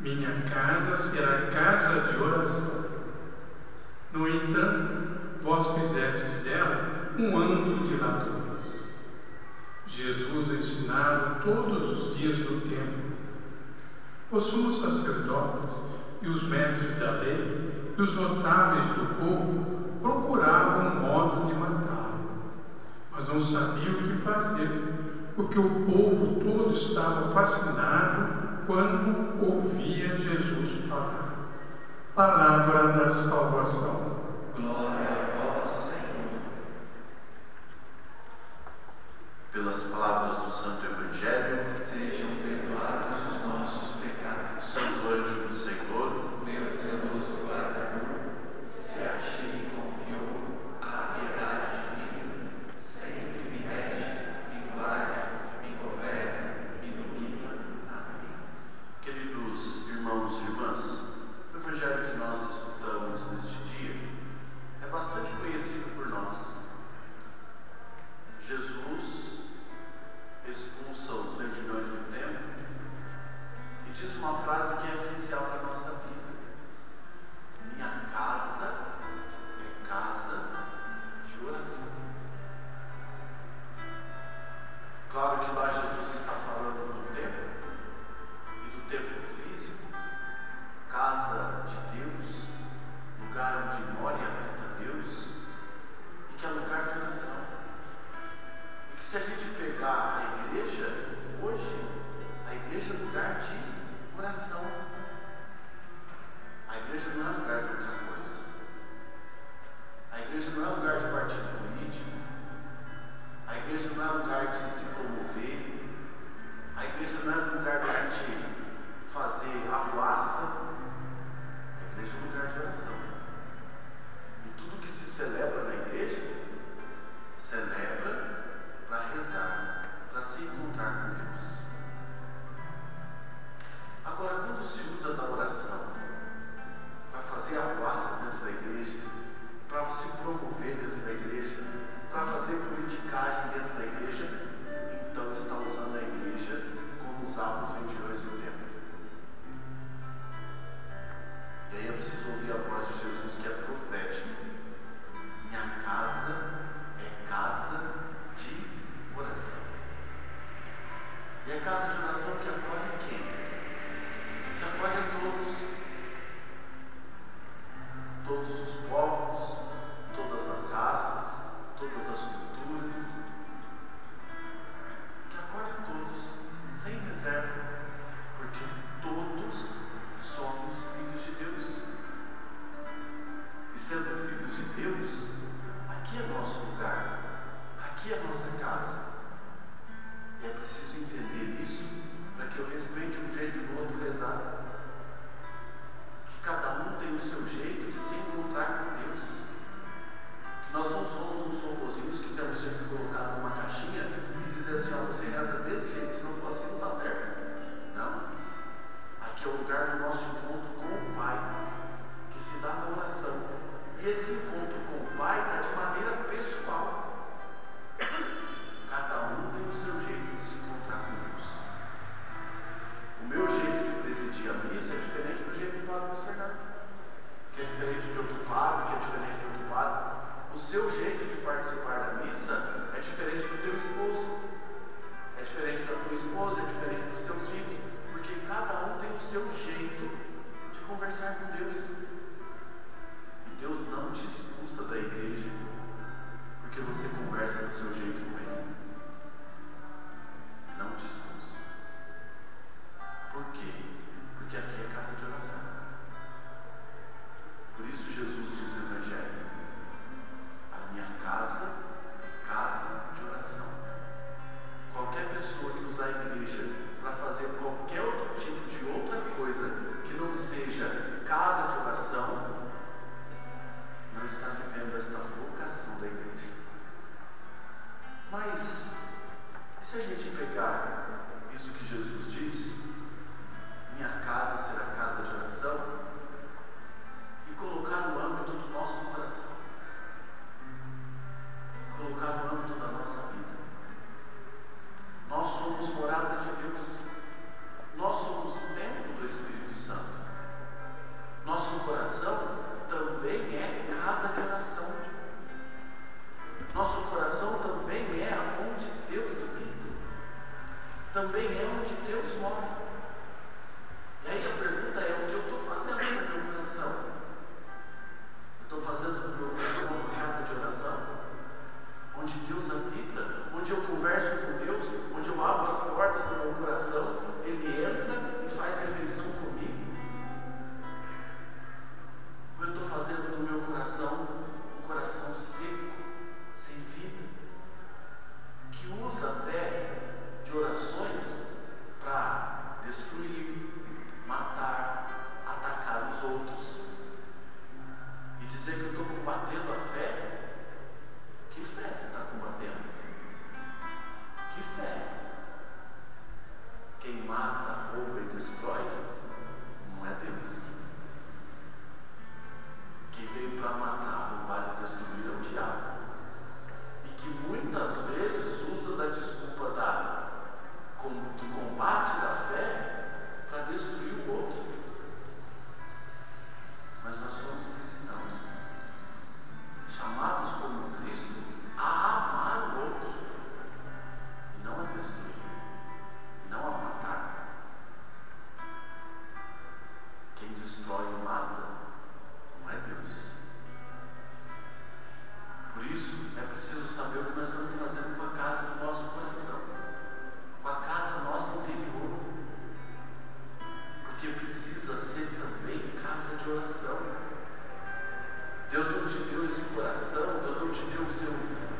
Minha casa será casa de oração. No entanto, vós fizestes dela um antro de ladrões. Jesus ensinava todos os dias no templo. Os sumos sacerdotes e os mestres da lei e os notáveis do povo procuravam um modo de matá-lo, mas não sabiam o que fazer, porque o povo todo estava fascinado quando ouvia Jesus falar. Palavra da salvação. Glória disenandungkan eu converso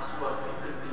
a sua vida.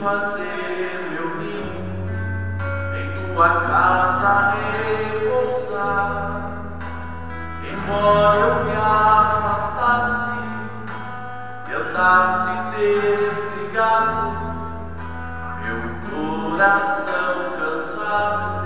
fazer é meu ninho, em tua casa repousar. Embora eu me afastasse, eu andasse desligado, meu coração cansado.